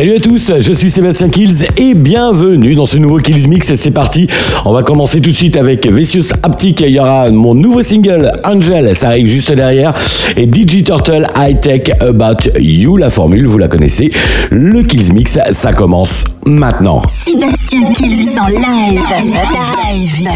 Salut à tous, je suis Sébastien Kills et bienvenue dans ce nouveau Kills Mix. C'est parti, on va commencer tout de suite avec Vicious Haptic. Il y aura mon nouveau single Angel, ça arrive juste derrière. Et DJ Turtle High Tech About You. La formule, vous la connaissez. Le Kills Mix, ça commence maintenant. Sébastien Kills en live. Live.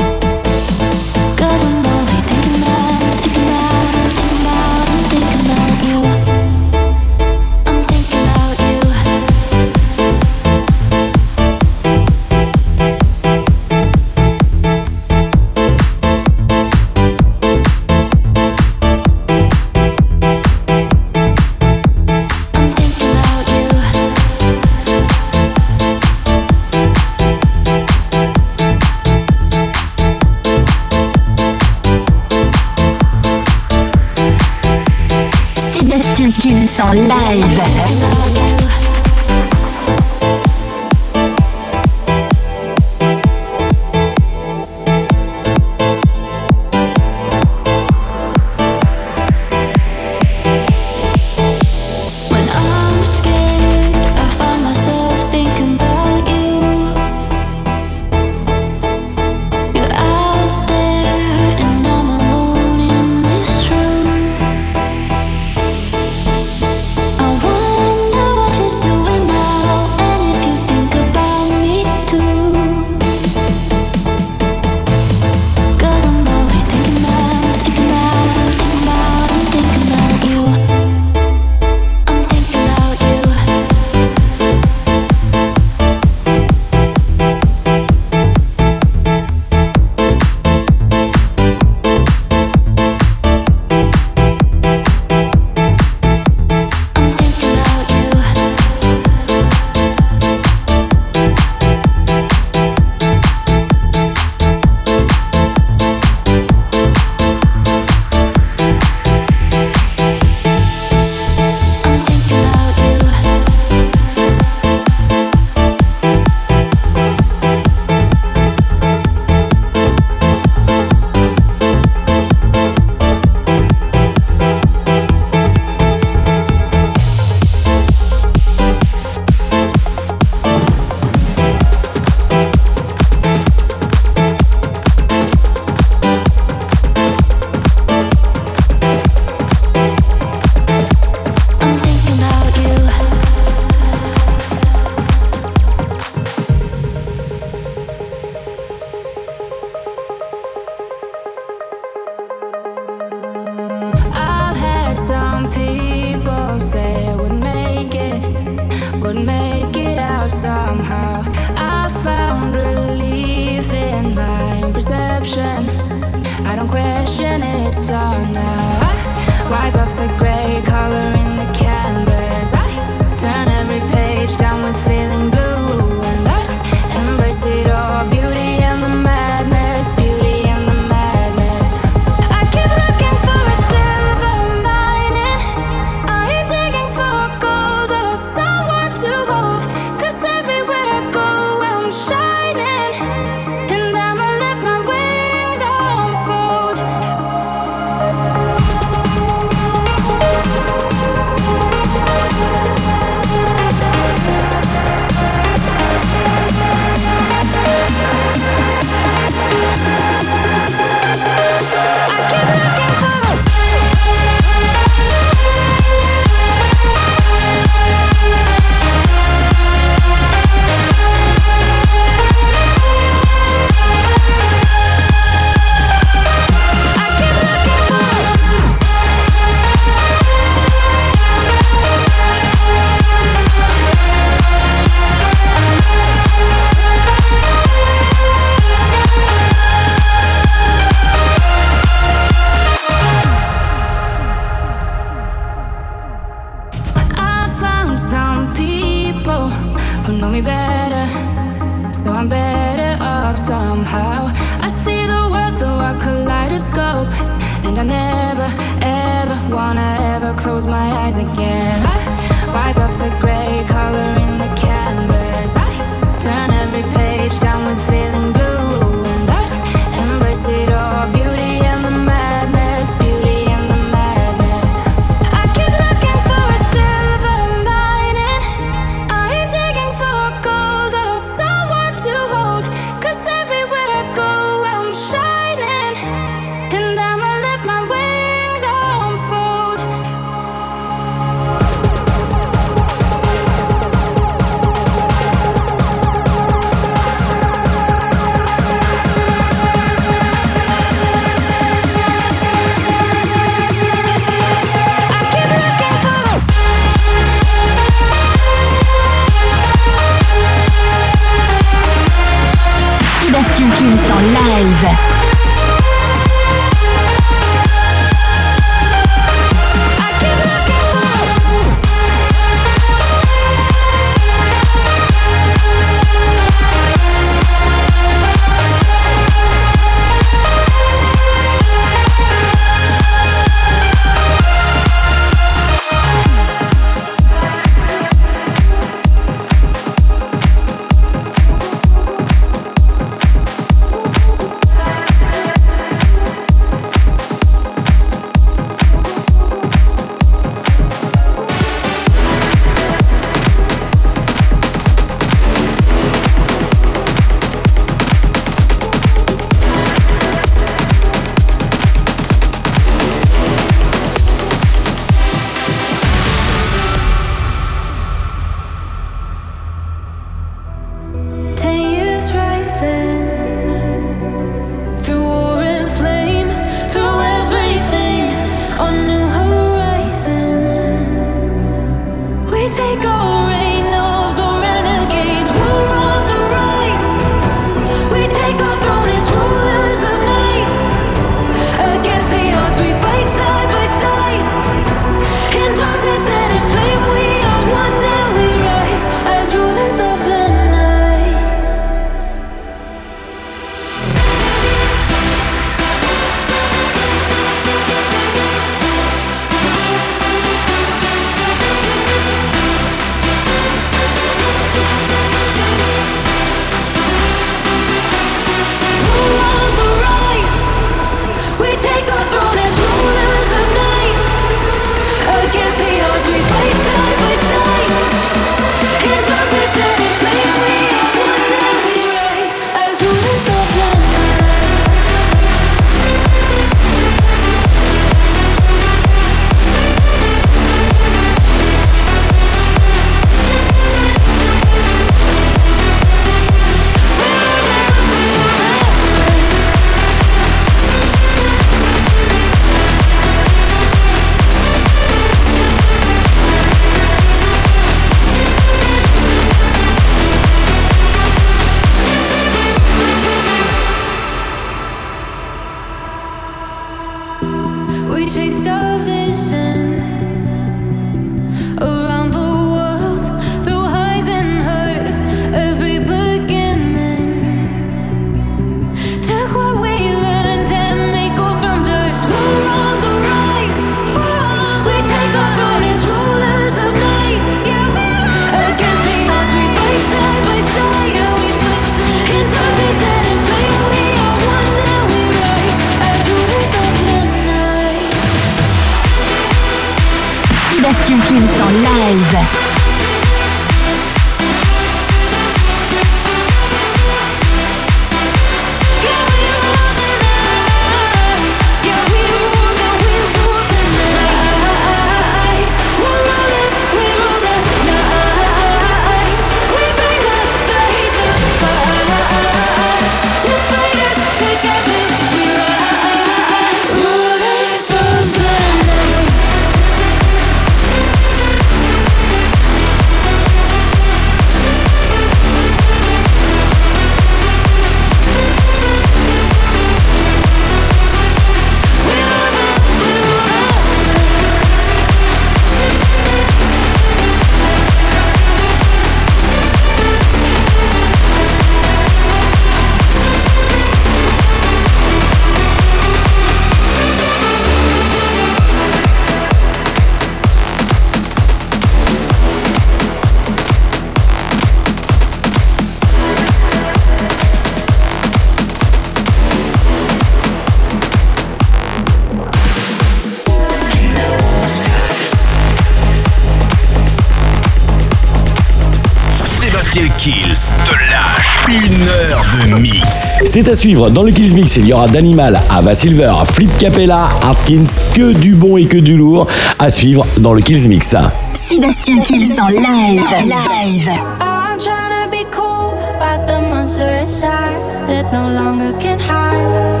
C'est à suivre dans le Kills Mix. Il y aura d'Animal, Ava Silver, Flip Capella, Harkins, que du bon et que du lourd à suivre dans le Kills Mix. Sébastien Kills en live. live. I'm trying to be cool, but the monster inside that no longer can hide.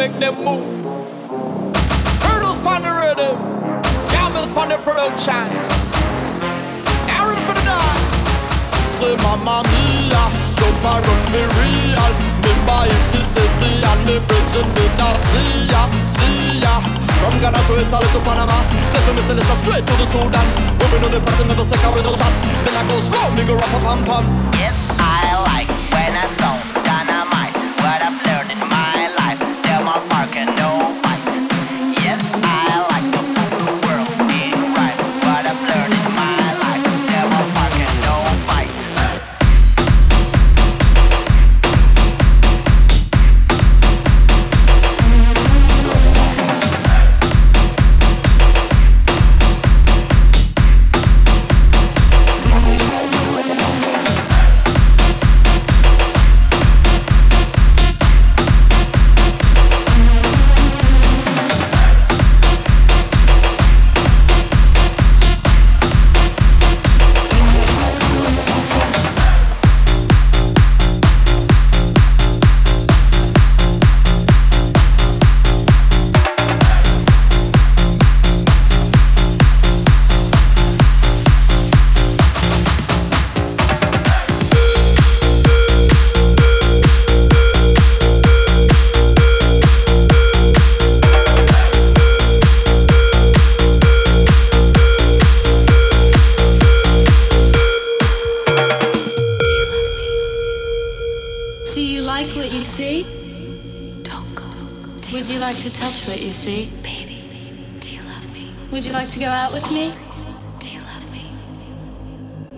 Make them move. Hurdles on the rhythm, jammers on the production. Ready for the dance. Say, Mamma Mia, jump around for real. Remember if you steady on the bridge and then I see ya, see ya. From Ghana to Italy to Panama, left say let's straight to the Sudan. We know the party never second we don't chat. Then I go strong, go rap a pam pam. Yes, I like when I sound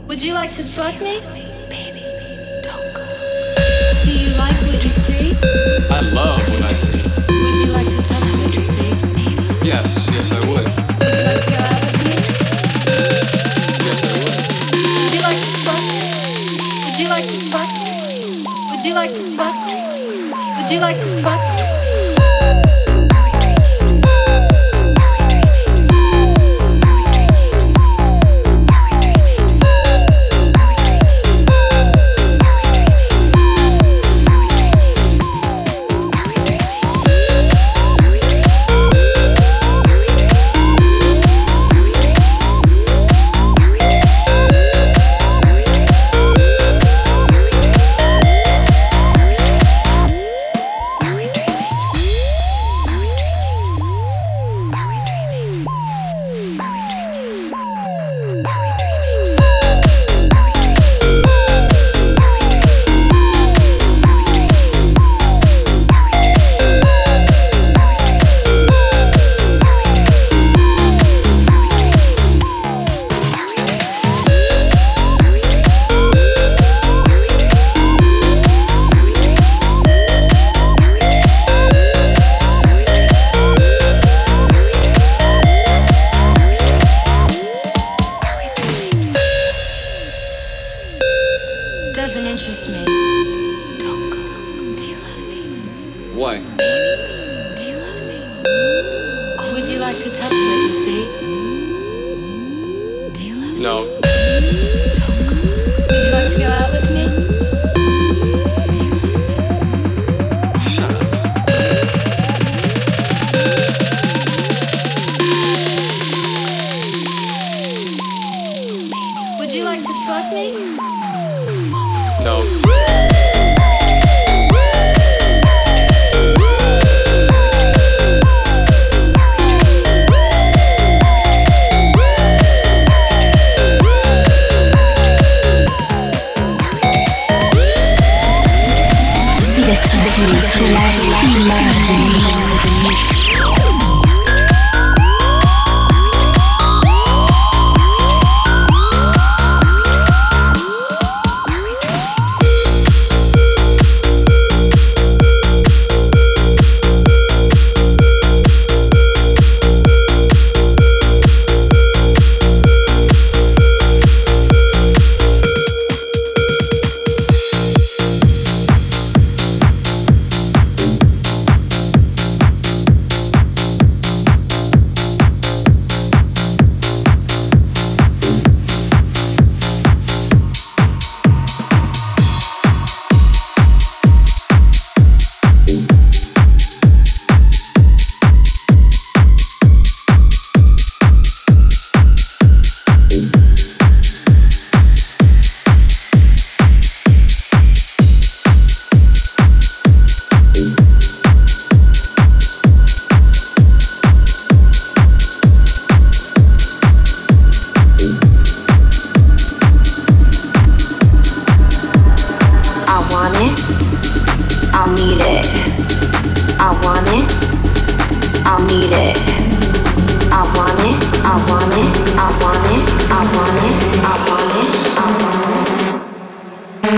Would you like to fuck me? Baby, don't go. Do you like what you see? I love what I see. Would you like to touch what you see? Yes, yes, I would. Would you like to go out with me? Yes, I would. Would you like to fuck? Would you like to fuck? Would you like to fuck? Would you like to fuck?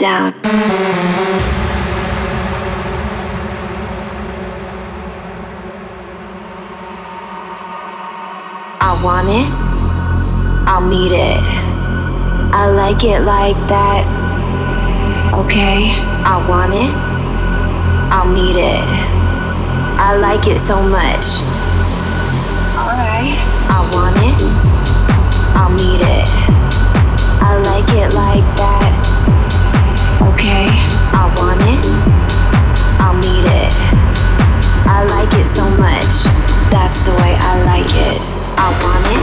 down. I want it. I'll need it. I like it like that. Okay, I want it. I'll need it. I like it so much. Alright. I want it. I'll need it. I like it like that. I need it. I like it so much. That's the way I like it. I want it.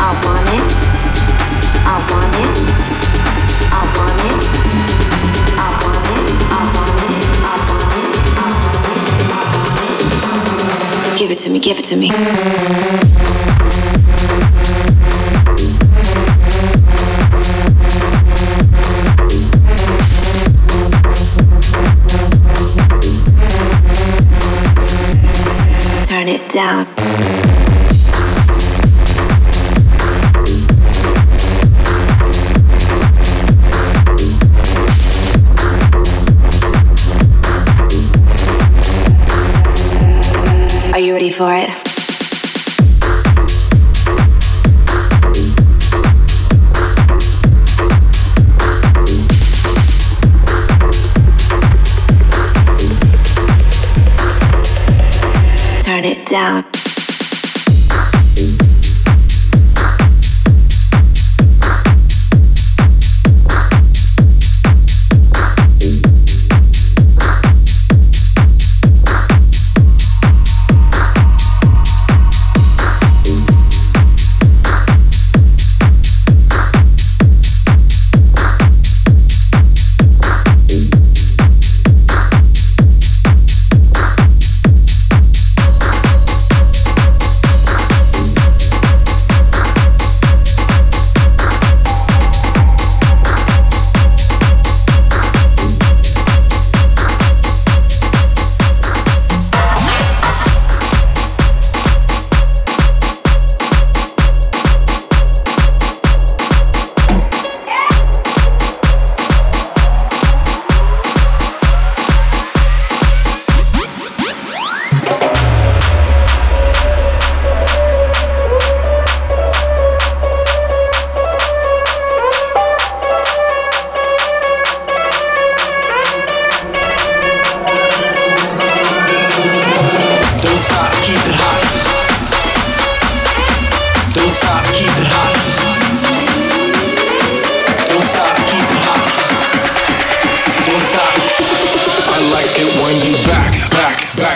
I want it. I want it. I want it. I want it. I want it. Give it to me. Give it to me. Turn it down. Are you ready for it? out.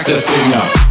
this thing up.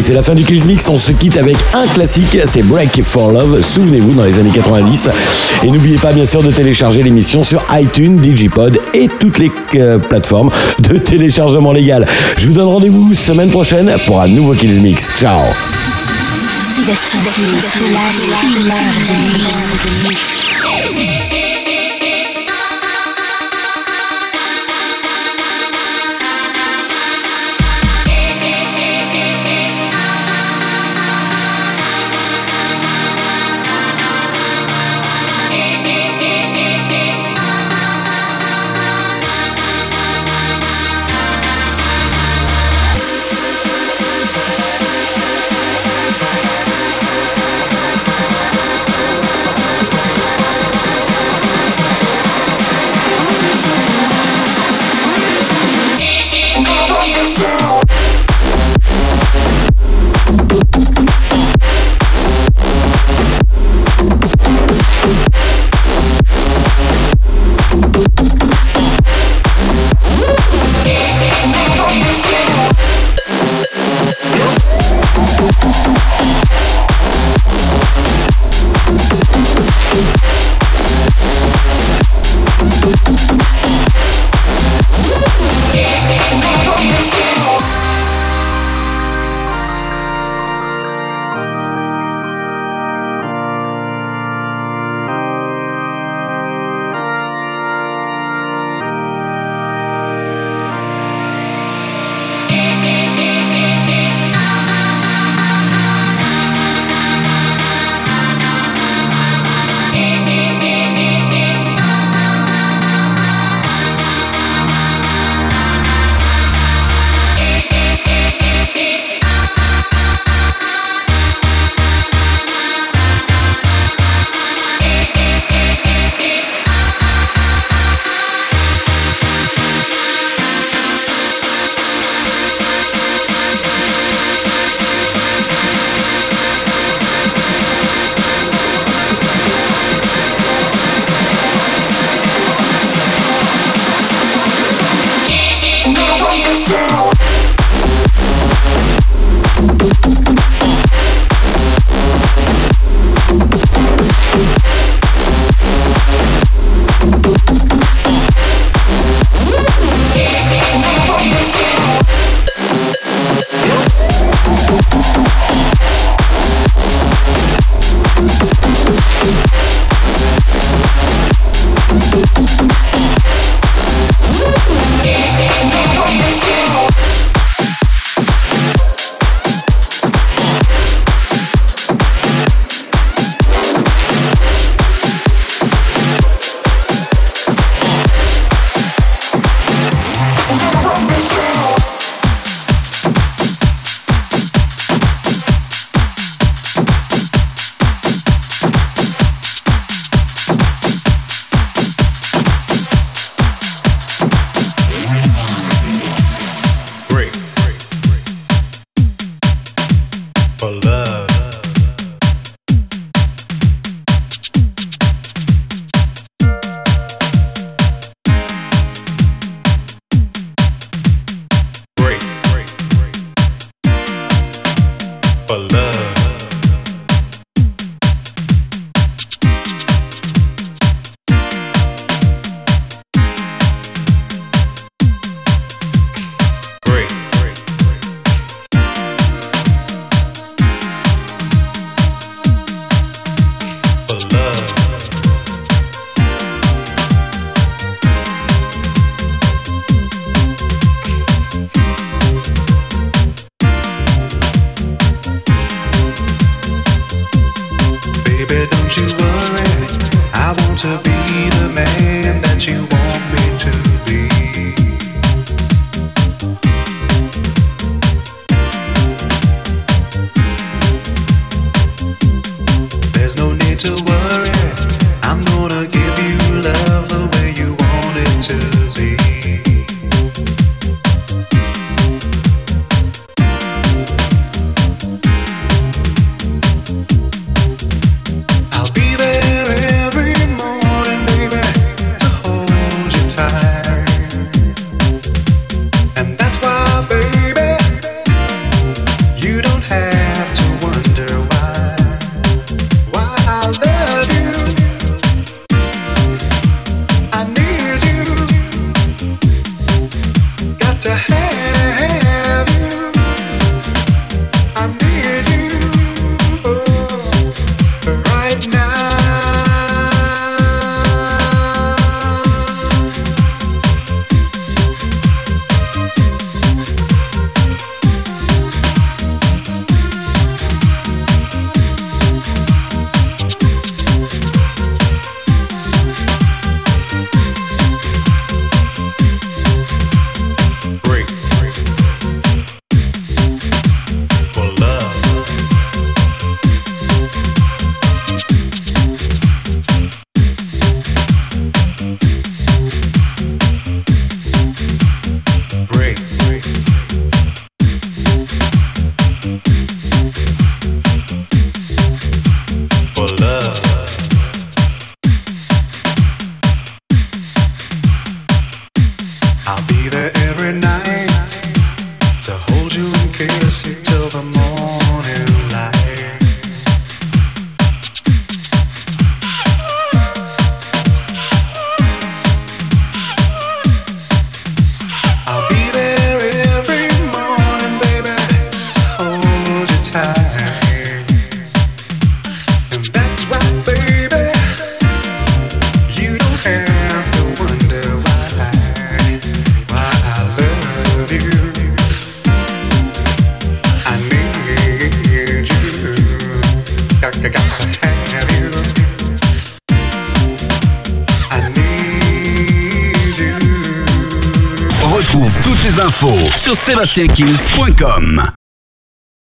Allez, c'est la fin du Kills Mix. On se quitte avec un classique, c'est Break for Love. Souvenez-vous, dans les années 90. Et n'oubliez pas, bien sûr, de télécharger l'émission sur iTunes, Digipod et toutes les euh, plateformes de téléchargement légal. Je vous donne rendez-vous semaine prochaine pour un nouveau Kills Mix. Ciao sébastienkills.com.